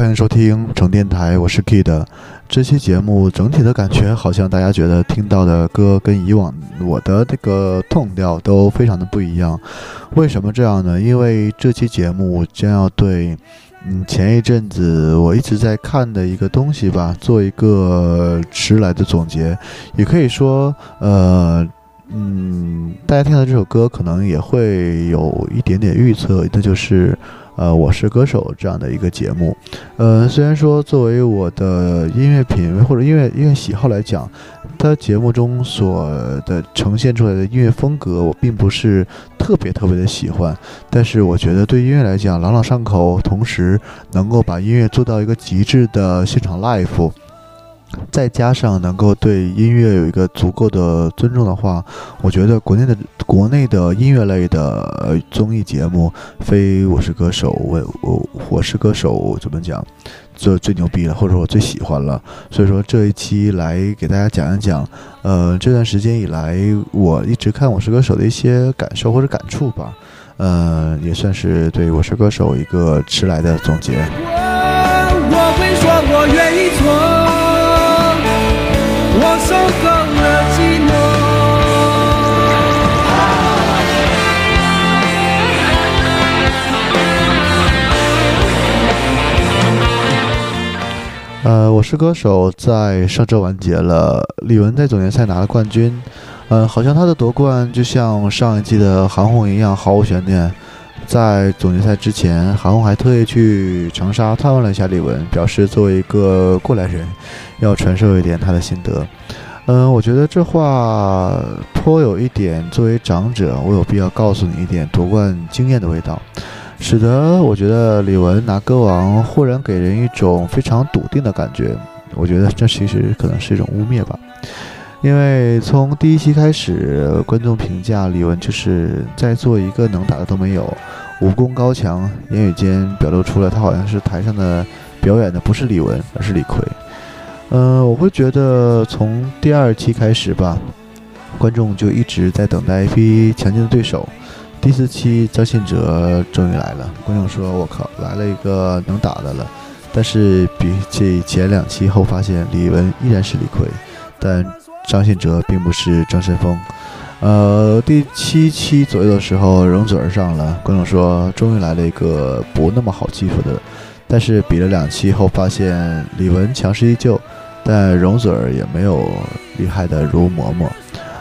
欢迎收听成电台，我是 Kid。这期节目整体的感觉好像大家觉得听到的歌跟以往我的这个痛调都非常的不一样。为什么这样呢？因为这期节目将要对，嗯，前一阵子我一直在看的一个东西吧，做一个迟来的总结，也可以说，呃，嗯，大家听到这首歌可能也会有一点点预测，那就是。呃，我是歌手这样的一个节目，呃，虽然说作为我的音乐品味或者音乐音乐喜好来讲，它节目中所的呈现出来的音乐风格，我并不是特别特别的喜欢，但是我觉得对音乐来讲朗朗上口，同时能够把音乐做到一个极致的现场 live。再加上能够对音乐有一个足够的尊重的话，我觉得国内的国内的音乐类的综艺节目，非我是歌手，我我我是歌手怎么讲，就最牛逼了，或者我最喜欢了。所以说这一期来给大家讲一讲，呃，这段时间以来我一直看我是歌手的一些感受或者感触吧，呃，也算是对我是歌手一个迟来的总结。是歌手，在上周完结了。李玟在总决赛拿了冠军，嗯，好像他的夺冠就像上一季的韩红一样毫无悬念。在总决赛之前，韩红还特意去长沙探望了一下李玟，表示作为一个过来人。要传授一点他的心得，嗯，我觉得这话颇有一点作为长者，我有必要告诉你一点夺冠经验的味道，使得我觉得李玟拿歌王忽然给人一种非常笃定的感觉。我觉得这其实可能是一种污蔑吧，因为从第一期开始，观众评价李玟就是在做一个能打的都没有，武功高强，言语间表露出了他好像是台上的表演的不是李玟，而是李逵。嗯，我会觉得从第二期开始吧，观众就一直在等待一批强劲的对手。第四期张信哲终于来了，观众说：“我靠，来了一个能打的了。”但是比起前两期后，发现李玟依然是李逵，但张信哲并不是张申峰。呃，第七期左右的时候，容祖儿上了，观众说：“终于来了一个不那么好欺负的。”但是比了两期后，发现李玟强势依旧。但容祖儿也没有厉害的如嬷嬷，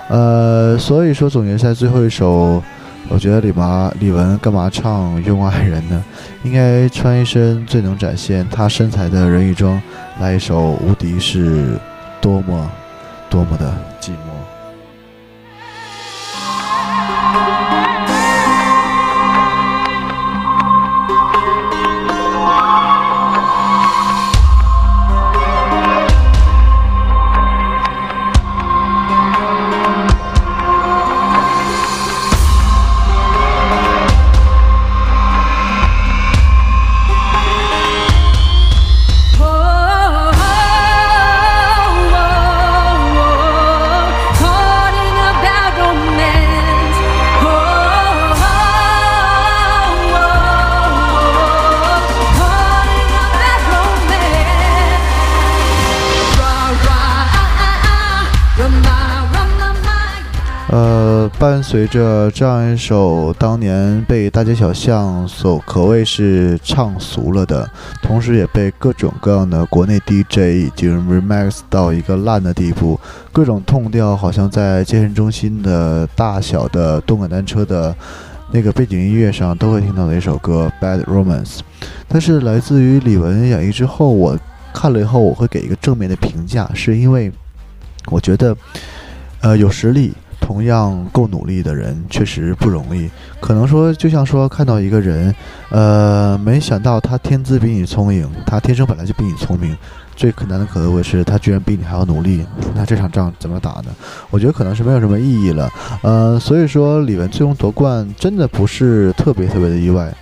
呃，所以说总决赛最后一首，我觉得李麻李玟干嘛唱《用爱人》呢？应该穿一身最能展现她身材的人鱼装，来一首《无敌》是多么多么的随着这样一首当年被大街小巷所可谓是唱俗了的，同时也被各种各样的国内 DJ 已经 remix 到一个烂的地步，各种痛调好像在健身中心的大小的动感单车的那个背景音乐上都会听到的一首歌《Bad Romance》，但是来自于李玟演绎之后，我看了以后我会给一个正面的评价，是因为我觉得，呃，有实力。同样够努力的人确实不容易。可能说，就像说看到一个人，呃，没想到他天资比你聪颖，他天生本来就比你聪明，最困难的可能是他居然比你还要努力，那这场仗怎么打呢？我觉得可能是没有什么意义了。呃，所以说李玟最终夺冠真的不是特别特别的意外。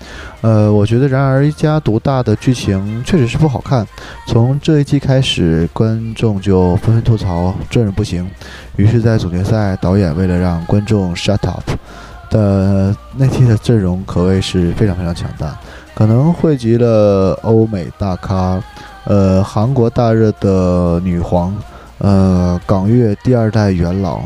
呃，我觉得然而一家独大的剧情确实是不好看。从这一季开始，观众就纷纷吐槽这人不行。于是，在总决赛，导演为了让观众 shut up 的那期的阵容可谓是非常非常强大，可能汇集了欧美大咖。呃，韩国大热的女皇，呃，港乐第二代元老，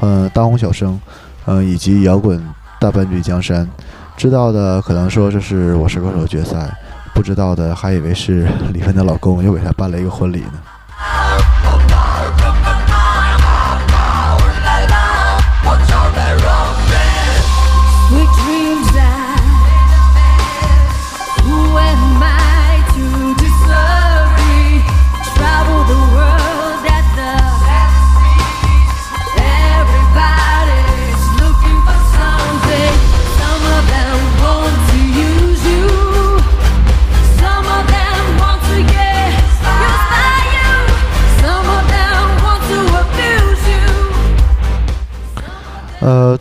呃，大红小生，呃，以及摇滚大半壁江山，知道的可能说这是我是歌手决赛，不知道的还以为是李玟的老公又给她办了一个婚礼呢。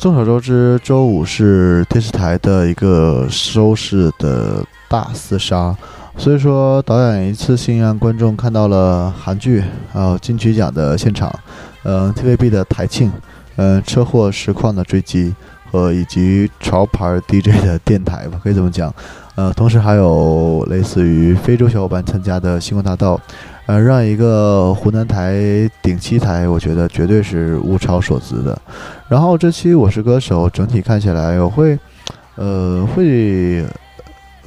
众所周知，周五是电视台的一个收视的大厮杀，所以说导演一次性让观众看到了韩剧，还有金曲奖的现场，嗯，TVB 的台庆，嗯，车祸实况的追击和以及潮牌 DJ 的电台吧，可以这么讲，呃，同时还有类似于非洲小伙伴参加的星光大道。呃，让一个湖南台顶七台，我觉得绝对是物超所值的。然后这期《我是歌手》整体看起来，我会，呃，会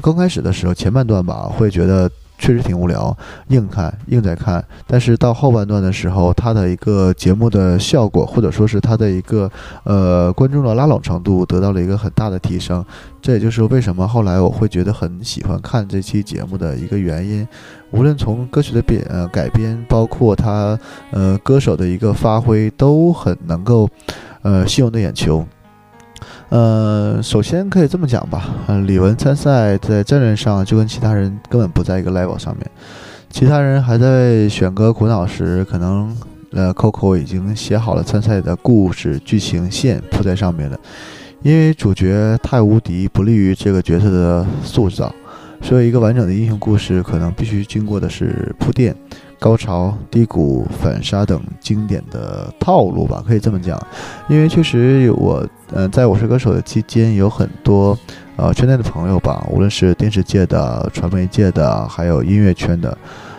刚开始的时候前半段吧，会觉得。确实挺无聊，硬看硬在看，但是到后半段的时候，它的一个节目的效果，或者说是它的一个呃观众的拉拢程度，得到了一个很大的提升。这也就是为什么后来我会觉得很喜欢看这期节目的一个原因。无论从歌曲的编呃改编，包括他呃歌手的一个发挥，都很能够呃吸引我的眼球。呃，首先可以这么讲吧，呃，李玟参赛在战略上就跟其他人根本不在一个 level 上面，其他人还在选歌苦恼时，可能呃，Coco 已经写好了参赛的故事剧情线铺在上面了，因为主角太无敌，不利于这个角色的塑造，所以一个完整的英雄故事可能必须经过的是铺垫。高潮、低谷、反杀等经典的套路吧，可以这么讲。因为确实我，嗯，在我是歌手的期间，有很多，呃，圈内的朋友吧，无论是电视界的、传媒界的，还有音乐圈的。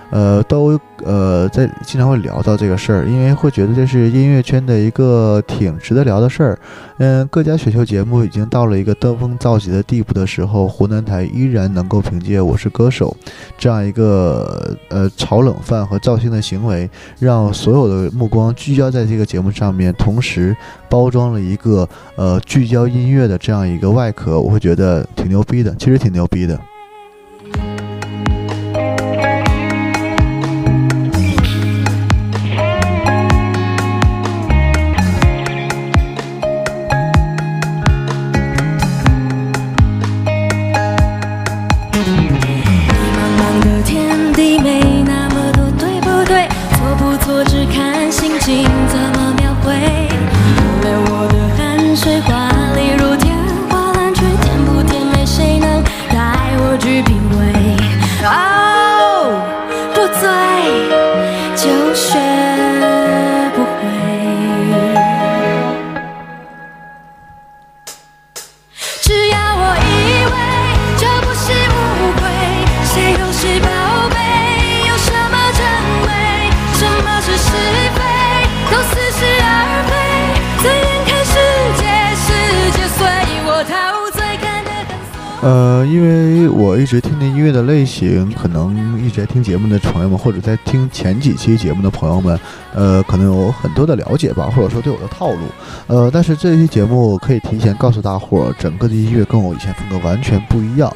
呃，都呃在经常会聊到这个事儿，因为会觉得这是音乐圈的一个挺值得聊的事儿。嗯，各家选秀节目已经到了一个登峰造极的地步的时候，湖南台依然能够凭借《我是歌手》这样一个呃炒冷饭和造星的行为，让所有的目光聚焦在这个节目上面，同时包装了一个呃聚焦音乐的这样一个外壳，我会觉得挺牛逼的，其实挺牛逼的。呃，因为我一直听的音乐的类型，可能一直在听节目的朋友们，或者在听前几期节目的朋友们，呃，可能有很多的了解吧，或者说对我的套路，呃，但是这一期节目可以提前告诉大伙儿，整个的音乐跟我以前风格完全不一样。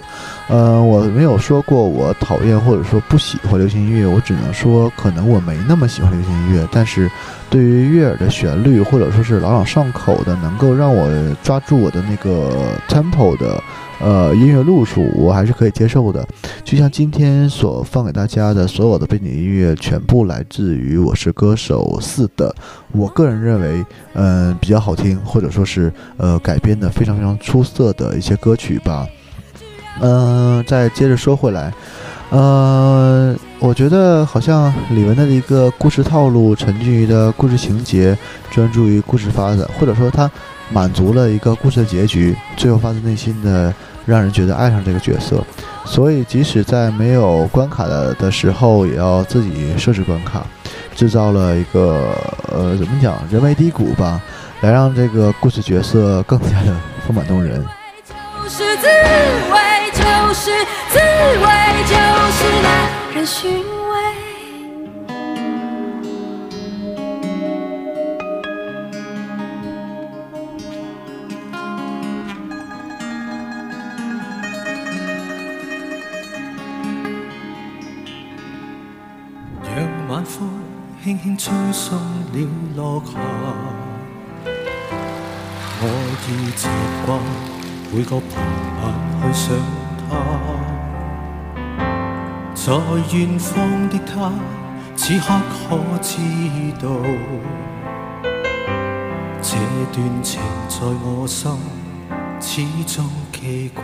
呃，我没有说过我讨厌或者说不喜欢流行音乐，我只能说可能我没那么喜欢流行音乐，但是对于悦耳的旋律或者说是朗朗上口的，能够让我抓住我的那个 tempo 的。呃，音乐路数我还是可以接受的，就像今天所放给大家的所有的背景音乐，全部来自于《我是歌手四》的，我个人认为，嗯，比较好听，或者说是呃改编的非常非常出色的一些歌曲吧。嗯，再接着说回来，呃，我觉得好像李玟的一个故事套路，沉浸于的故事情节，专注于故事发展，或者说他满足了一个故事的结局，最后发自内心的。让人觉得爱上这个角色，所以即使在没有关卡的的时候，也要自己设置关卡，制造了一个呃怎么讲人为低谷吧，来让这个故事角色更加的丰满动人。就是滋味，就是滋味，就是那人寻。轻轻吹送了落霞，我已习惯每个傍晚去想他，在远方的他，此刻可知道，这段情在我心始终记挂，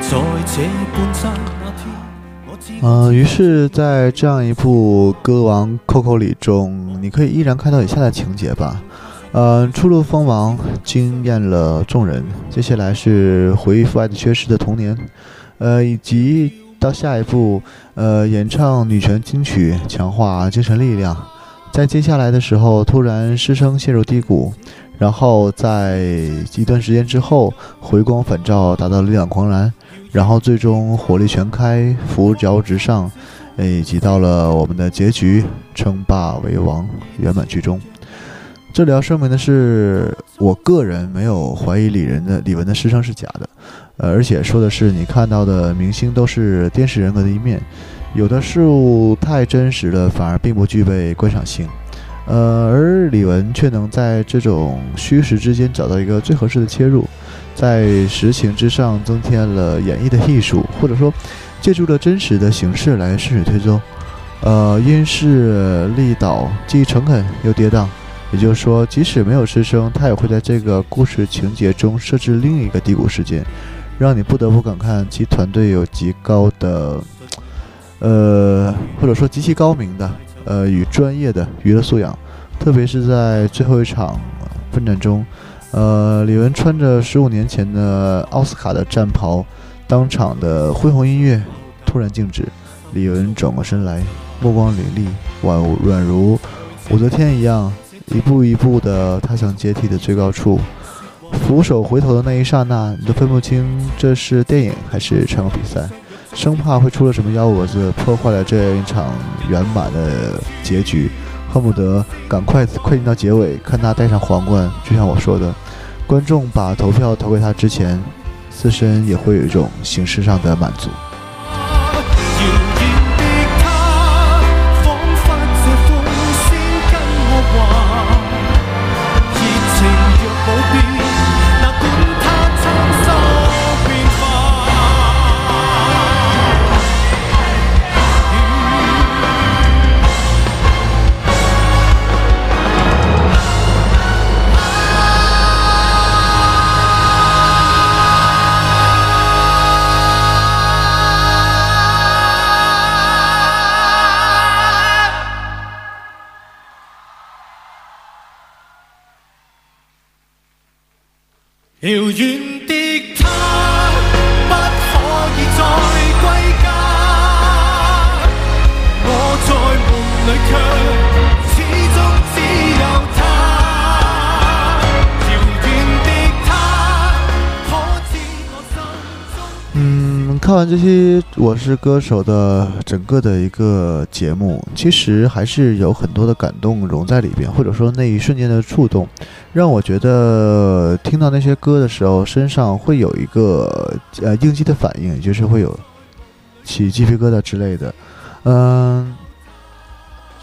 在这半山那天。呃，于是，在这样一部歌王 Coco 里中，你可以依然看到以下的情节吧。呃，初露锋芒惊艳了众人，接下来是回忆父爱的缺失的童年，呃，以及到下一步，呃，演唱女权金曲，强化精神力量。在接下来的时候，突然失声陷入低谷，然后在一段时间之后，回光返照，达到力量狂澜。然后最终火力全开，扶摇直上，以及到了我们的结局，称霸为王，圆满剧终。这里要声明的是，我个人没有怀疑李仁的李玟的师生是假的，呃，而且说的是你看到的明星都是电视人格的一面，有的事物太真实了，反而并不具备观赏性。呃，而李玟却能在这种虚实之间找到一个最合适的切入。在实情之上增添了演绎的艺术，或者说借助了真实的形式来顺水推舟，呃，因势利导，既诚恳又跌宕。也就是说，即使没有失声，他也会在这个故事情节中设置另一个低谷事件，让你不得不感叹其团队有极高的，呃，或者说极其高明的，呃，与专业的娱乐素养，特别是在最后一场奋战中。呃，李玟穿着十五年前的奥斯卡的战袍，当场的恢宏音乐突然静止。李玟转过身来，目光凌厉，宛宛如武则天一样，一步一步地踏向阶梯的最高处。俯首回头的那一刹那，你都分不清这是电影还是唱歌比赛，生怕会出了什么幺蛾子，破坏了这一场圆满的结局。恨不得赶快快进到结尾，看他戴上皇冠。就像我说的，观众把投票投给他之前，自身也会有一种形式上的满足。Eu de 完这些《我是歌手》的整个的一个节目，其实还是有很多的感动融在里边，或者说那一瞬间的触动，让我觉得听到那些歌的时候，身上会有一个呃应激的反应，就是会有起鸡皮疙瘩之类的。嗯，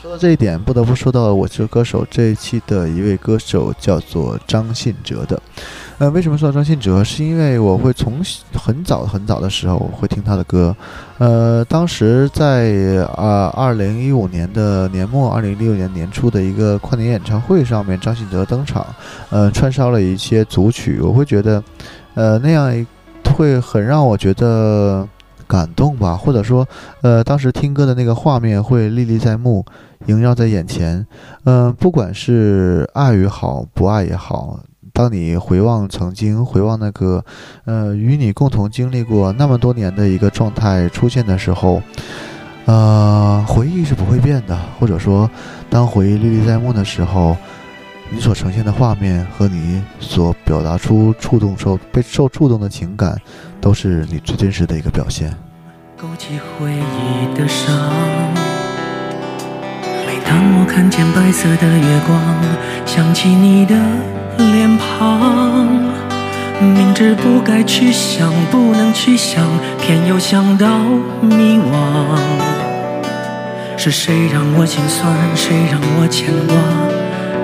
说到这一点，不得不说到《我是歌手》这一期的一位歌手，叫做张信哲的。呃，为什么说到张信哲？是因为我会从很早很早的时候我会听他的歌。呃，当时在啊二零一五年的年末，二零一六年年初的一个跨年演唱会上面，张信哲登场，呃，串烧了一些组曲。我会觉得，呃，那样会很让我觉得感动吧，或者说，呃，当时听歌的那个画面会历历在目，萦绕在眼前。嗯，不管是爱也好，不爱也好。当你回望曾经，回望那个，呃，与你共同经历过那么多年的一个状态出现的时候，呃，回忆是不会变的。或者说，当回忆历历在目的时候，你所呈现的画面和你所表达出触动受被受触动的情感，都是你最真实的一个表现。勾起回忆的伤，每当我看见白色的月光，想起你的。脸庞，明知不该去想，不能去想，偏又想到迷惘。是谁让我心酸，谁让我牵挂？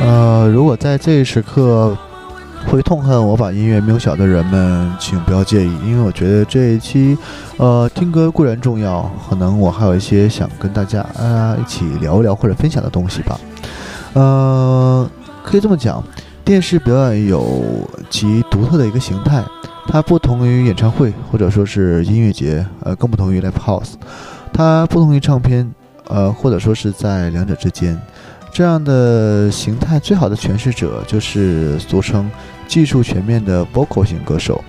呃，如果在这一时刻。会痛恨我把音乐渺小的人们，请不要介意，因为我觉得这一期，呃，听歌固然重要，可能我还有一些想跟大家啊一起聊一聊或者分享的东西吧。呃，可以这么讲，电视表演有其独特的一个形态，它不同于演唱会或者说是音乐节，呃，更不同于 live house，它不同于唱片，呃，或者说是在两者之间。这样的形态最好的诠释者就是俗称技术全面的 vocal 型歌手，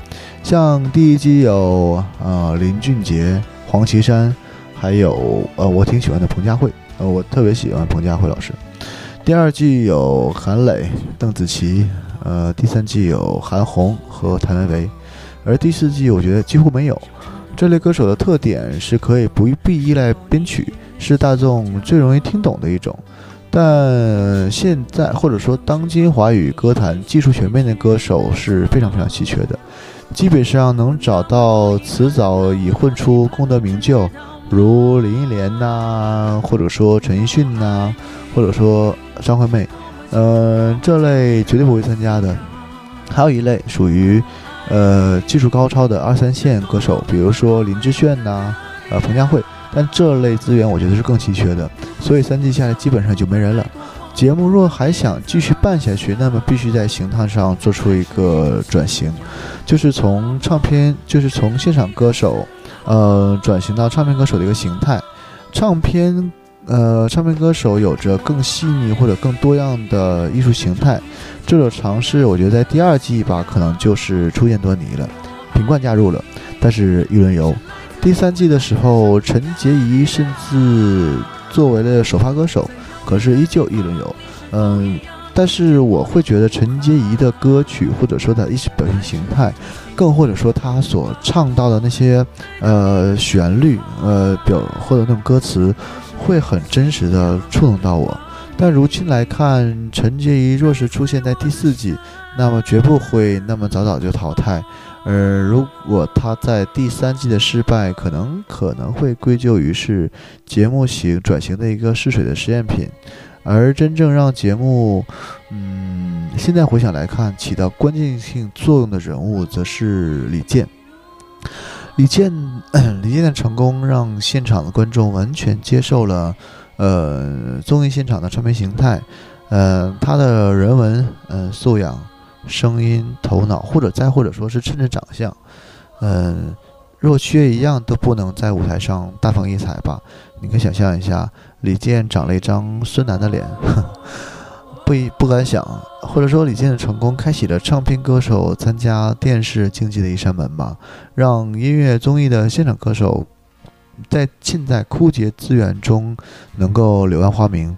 像第一季有呃林俊杰、黄绮珊，还有呃我挺喜欢的彭佳慧，呃我特别喜欢彭佳慧老师。第二季有韩磊、邓紫棋，呃第三季有韩红和谭维维，而第四季我觉得几乎没有。这类歌手的特点是可以不必依赖编曲，是大众最容易听懂的一种。但现在或者说当今华语歌坛技术全面的歌手是非常非常稀缺的，基本上能找到迟早已混出功德名就，如林忆莲呐，或者说陈奕迅呐，或者说张惠妹，呃，这类绝对不会参加的。还有一类属于，呃，技术高超的二三线歌手，比如说林志炫呐，呃，彭佳慧。但这类资源我觉得是更稀缺的，所以三季下来基本上就没人了。节目若还想继续办下去，那么必须在形态上做出一个转型，就是从唱片，就是从现场歌手，呃，转型到唱片歌手的一个形态。唱片，呃，唱片歌手有着更细腻或者更多样的艺术形态。这种尝试，我觉得在第二季吧，可能就是出现端倪了。品冠加入了，但是一轮游。第三季的时候，陈洁仪甚至作为了首发歌手，可是依旧一轮游。嗯，但是我会觉得陈洁仪的歌曲，或者说她意识表现形态，更或者说她所唱到的那些呃旋律，呃表或者那种歌词，会很真实的触动到我。但如今来看，陈洁仪若是出现在第四季，那么绝不会那么早早就淘汰。而如果他在第三季的失败，可能可能会归咎于是节目型转型的一个试水的实验品，而真正让节目，嗯，现在回想来看起到关键性作用的人物，则是李健。李健，李健的成功让现场的观众完全接受了，呃，综艺现场的唱片形态。呃，他的人文、呃素养、声音、头脑，或者再或者说是甚至长相，嗯，若缺一样都不能在舞台上大放异彩吧？你可以想象一下，李健长了一张孙楠的脸，不不敢想，或者说李健的成功开启了唱片歌手参加电视竞技的一扇门吧，让音乐综艺的现场歌手在现在枯竭资源中能够柳暗花明。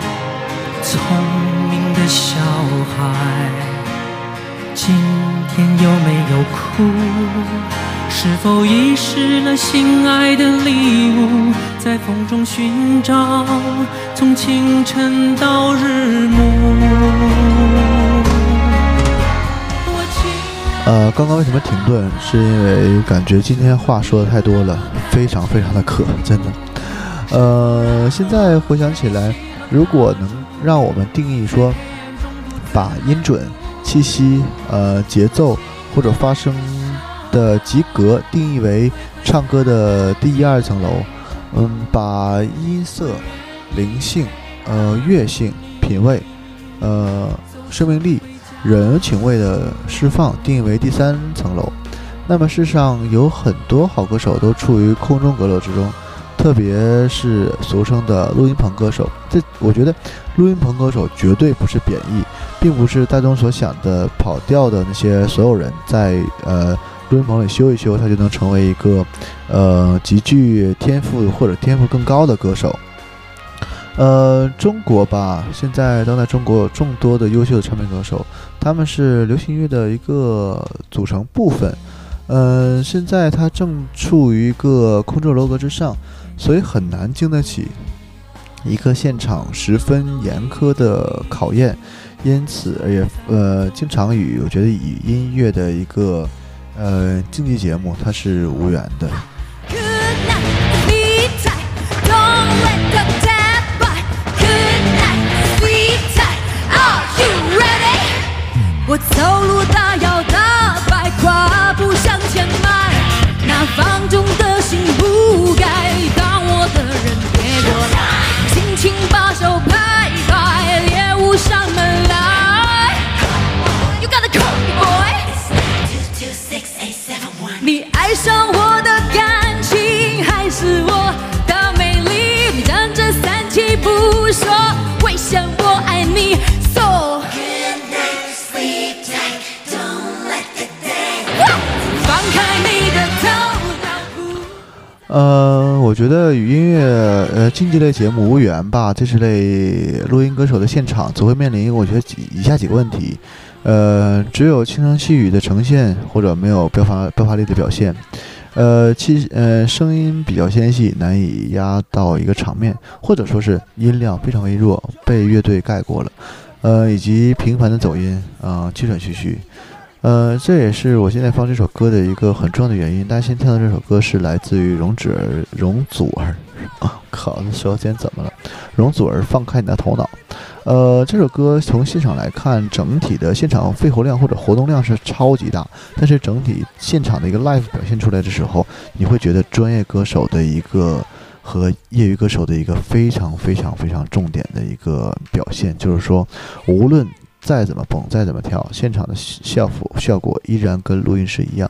聪明的小孩，今天有没有哭？是否遗失了心爱的礼物，在风中寻找，从清晨到日暮。呃，刚刚为什么停顿？是因为感觉今天话说的太多了，非常非常的渴，真的。呃，现在回想起来，如果能让我们定义说，把音准、气息、呃节奏或者发声的及格定义为唱歌的第一二层楼，嗯，把音色、灵性、呃乐性、品味、呃生命力、人情味的释放定义为第三层楼，那么世上有很多好歌手都处于空中阁楼之中。特别是俗称的录音棚歌手，这我觉得，录音棚歌手绝对不是贬义，并不是大众所想的跑调的那些所有人在呃录音棚里修一修，他就能成为一个呃极具天赋或者天赋更高的歌手。呃，中国吧，现在当代中国有众多的优秀的唱片歌手，他们是流行乐的一个组成部分。呃，现在他正处于一个空中楼阁之上。所以很难经得起一个现场十分严苛的考验，因此也呃经常与我觉得与音乐的一个呃竞技节目它是无缘的。我走路大摇大呃。我觉得与音乐呃竞技类节目无缘吧，这是类录音歌手的现场，总会面临我觉得几以下几个问题，呃，只有轻声细语的呈现，或者没有爆发爆发力的表现，呃，气呃声音比较纤细，难以压到一个场面，或者说是音量非常微弱，被乐队盖过了，呃，以及频繁的走音啊，气喘吁吁。呃，这也是我现在放这首歌的一个很重要的原因。大家先听到这首歌是来自于容祖儿，容祖儿，啊，靠，这舌尖怎么了？容祖儿，放开你的头脑。呃，这首歌从现场来看，整体的现场肺活量或者活动量是超级大，但是整体现场的一个 live 表现出来的时候，你会觉得专业歌手的一个和业余歌手的一个非常非常非常重点的一个表现，就是说，无论。再怎么蹦，再怎么跳，现场的效果效果依然跟录音室一样。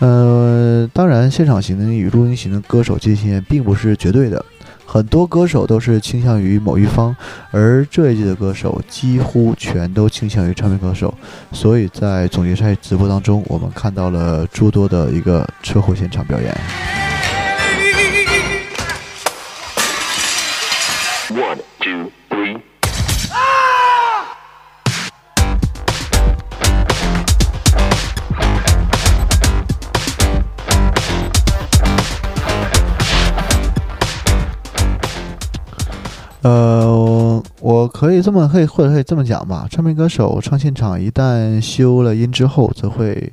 呃，当然，现场型的与录音型的歌手界限并不是绝对的，很多歌手都是倾向于某一方，而这一季的歌手几乎全都倾向于唱片歌手。所以在总决赛直播当中，我们看到了诸多的一个车祸现场表演。可以这么可以或者可以这么讲吧，唱片歌手唱现场一旦修了音之后，则会。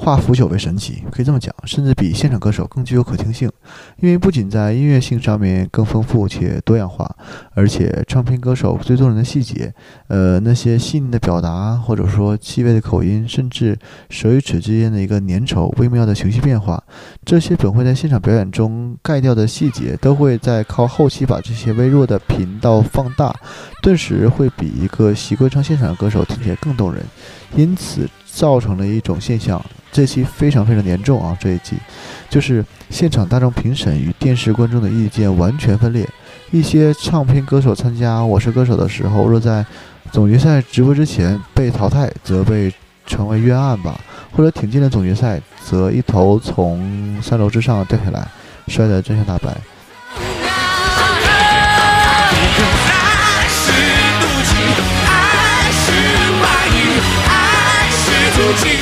化腐朽为神奇，可以这么讲，甚至比现场歌手更具有可听性，因为不仅在音乐性上面更丰富且多样化，而且唱片歌手最动人的细节，呃，那些细腻的表达，或者说气味的口音，甚至舌与齿之间的一个粘稠、微妙的情绪变化，这些本会在现场表演中盖掉的细节，都会在靠后期把这些微弱的频道放大，顿时会比一个习惯唱现场的歌手听起来更动人，因此造成了一种现象。这期非常非常严重啊！这一季就是现场大众评审与电视观众的意见完全分裂。一些唱片歌手参加《我是歌手》的时候，若在总决赛直播之前被淘汰，则被成为冤案吧；或者挺进了总决赛，则一头从三楼之上掉下来，摔得真相大白。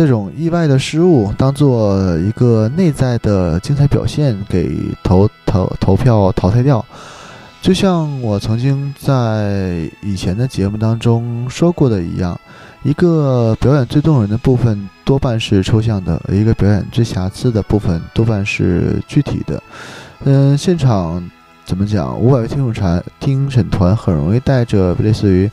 这种意外的失误当做一个内在的精彩表现给投投投票淘汰掉？就像我曾经在以前的节目当中说过的一样，一个表演最动人的部分多半是抽象的，一个表演最瑕疵的部分多半是具体的。嗯，现场。怎么讲？五百位听众团、听审团很容易带着类似于，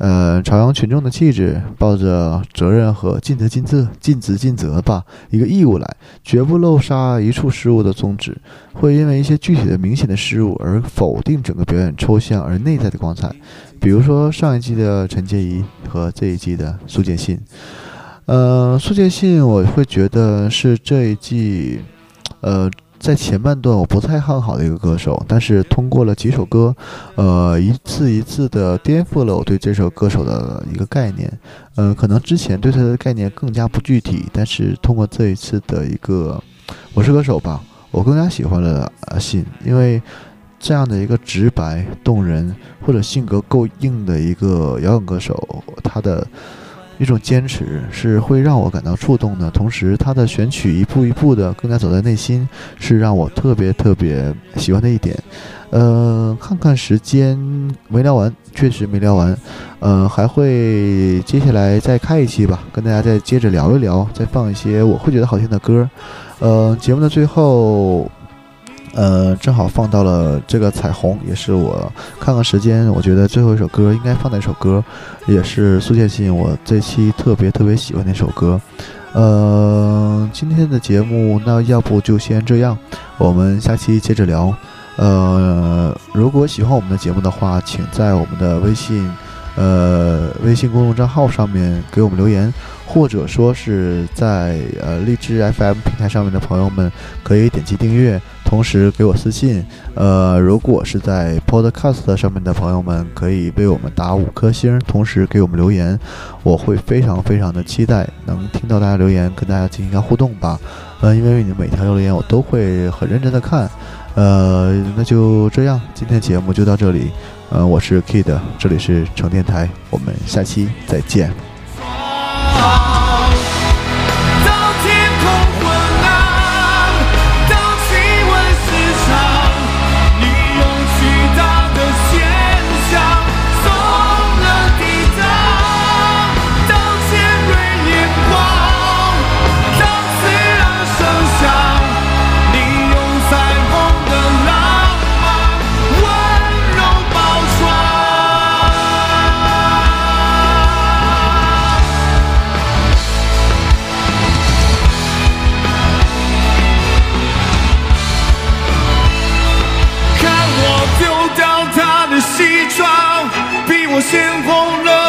呃，朝阳群众的气质，抱着责任和尽责尽责、尽职尽责吧一个义务来，绝不漏杀一处失误的宗旨，会因为一些具体的明显的失误而否定整个表演抽象而内在的光彩。比如说上一季的陈洁仪和这一季的苏建信，呃，苏建信我会觉得是这一季，呃。在前半段我不太看好的一个歌手，但是通过了几首歌，呃，一次一次的颠覆了我对这首歌手的一个概念。嗯，可能之前对他的概念更加不具体，但是通过这一次的一个《我是歌手》吧，我更加喜欢了阿信，因为这样的一个直白动人或者性格够硬的一个摇滚歌手，他的。一种坚持是会让我感到触动的，同时他的选曲一步一步的更加走在内心，是让我特别特别喜欢的一点。呃，看看时间没聊完，确实没聊完，呃，还会接下来再开一期吧，跟大家再接着聊一聊，再放一些我会觉得好听的歌。呃，节目的最后。呃，正好放到了这个彩虹，也是我看看时间，我觉得最后一首歌应该放的一首歌，也是苏建信我这期特别特别喜欢的一首歌。呃，今天的节目那要不就先这样，我们下期接着聊。呃，如果喜欢我们的节目的话，请在我们的微信呃微信公众账号上面给我们留言，或者说是在呃荔枝 FM 平台上面的朋友们可以点击订阅。同时给我私信，呃，如果是在 Podcast 上面的朋友们，可以为我们打五颗星，同时给我们留言，我会非常非常的期待能听到大家留言，跟大家进行一下互动吧。嗯，因为你每条留言我都会很认真的看。呃，那就这样，今天节目就到这里。呃，我是 Kid，这里是成电台，我们下期再见。星空冷